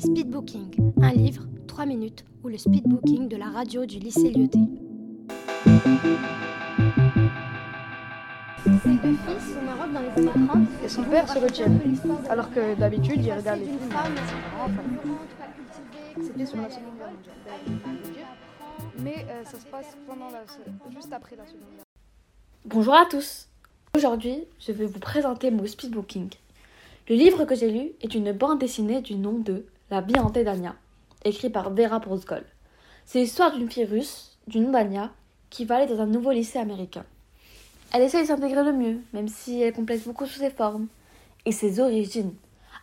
Speedbooking, un livre, 3 minutes, ou le speedbooking de la radio du lycée Lyoté. Ces deux fils sont Maroc dans les années 30 Et son père se retient. Alors que d'habitude, il regarde les films. C'était sur la Seconde Guerre mondiale. Mais euh, ça se passe pendant la, juste après la Seconde Guerre. Bonjour à tous. Aujourd'hui, je vais vous présenter mon speedbooking. Le livre que j'ai lu est une bande dessinée du nom de La vie hantée d'Anya, écrit par Vera Prozgol. C'est l'histoire d'une fille russe, du nom d'Anya, qui va aller dans un nouveau lycée américain. Elle essaie de s'intégrer le mieux, même si elle complexe beaucoup sous ses formes et ses origines.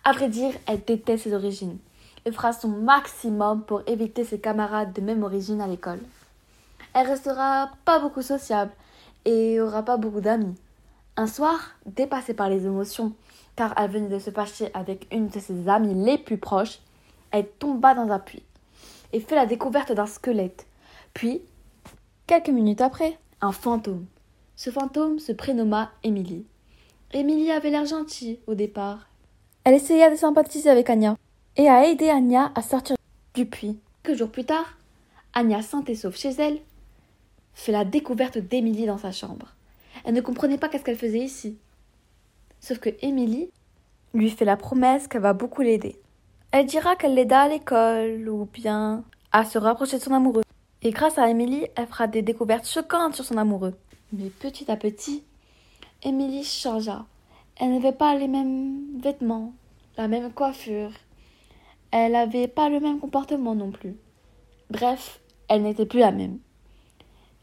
À vrai dire, elle déteste ses origines et fera son maximum pour éviter ses camarades de même origine à l'école. Elle restera pas beaucoup sociable et aura pas beaucoup d'amis. Un soir, dépassée par les émotions, car elle venait de se fâcher avec une de ses amies les plus proches, elle tomba dans un puits et fait la découverte d'un squelette. Puis, quelques minutes après, un fantôme. Ce fantôme se prénomma Émilie. Émilie avait l'air gentille au départ. Elle essaya de sympathiser avec Anya et a aidé Anya à sortir du puits. Quelques jours plus tard, Anya, sainte et sauve chez elle, fait la découverte d'Émilie dans sa chambre. Elle ne comprenait pas qu'est-ce qu'elle faisait ici. Sauf que Émilie lui fait la promesse qu'elle va beaucoup l'aider. Elle dira qu'elle l'aida à l'école ou bien à se rapprocher de son amoureux. Et grâce à Émilie, elle fera des découvertes choquantes sur son amoureux. Mais petit à petit, Émilie changea. Elle n'avait pas les mêmes vêtements, la même coiffure. Elle n'avait pas le même comportement non plus. Bref, elle n'était plus la même.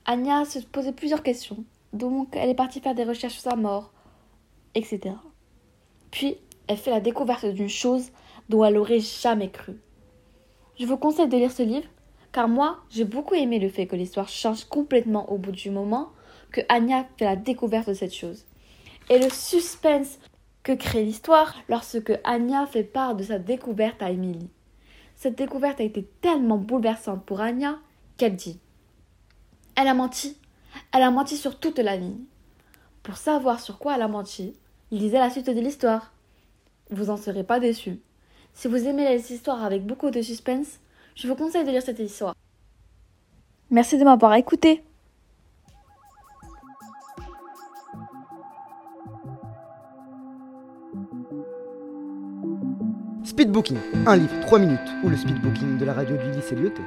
Anya se posait plusieurs questions, donc elle est partie faire des recherches sur sa mort, etc. Puis, elle fait la découverte d'une chose dont elle n'aurait jamais cru. Je vous conseille de lire ce livre, car moi, j'ai beaucoup aimé le fait que l'histoire change complètement au bout du moment que Anya fait la découverte de cette chose. Et le suspense que crée l'histoire lorsque Anya fait part de sa découverte à Emily. Cette découverte a été tellement bouleversante pour Anya qu'elle dit Elle a menti. Elle a menti sur toute la ligne. Pour savoir sur quoi elle a menti, lisez la suite de l'histoire. Vous en serez pas déçus. Si vous aimez les histoires avec beaucoup de suspense, je vous conseille de lire cette histoire. Merci de m'avoir écouté. Speedbooking, un livre, 3 minutes, ou le speedbooking de la radio du lycée Lyoté.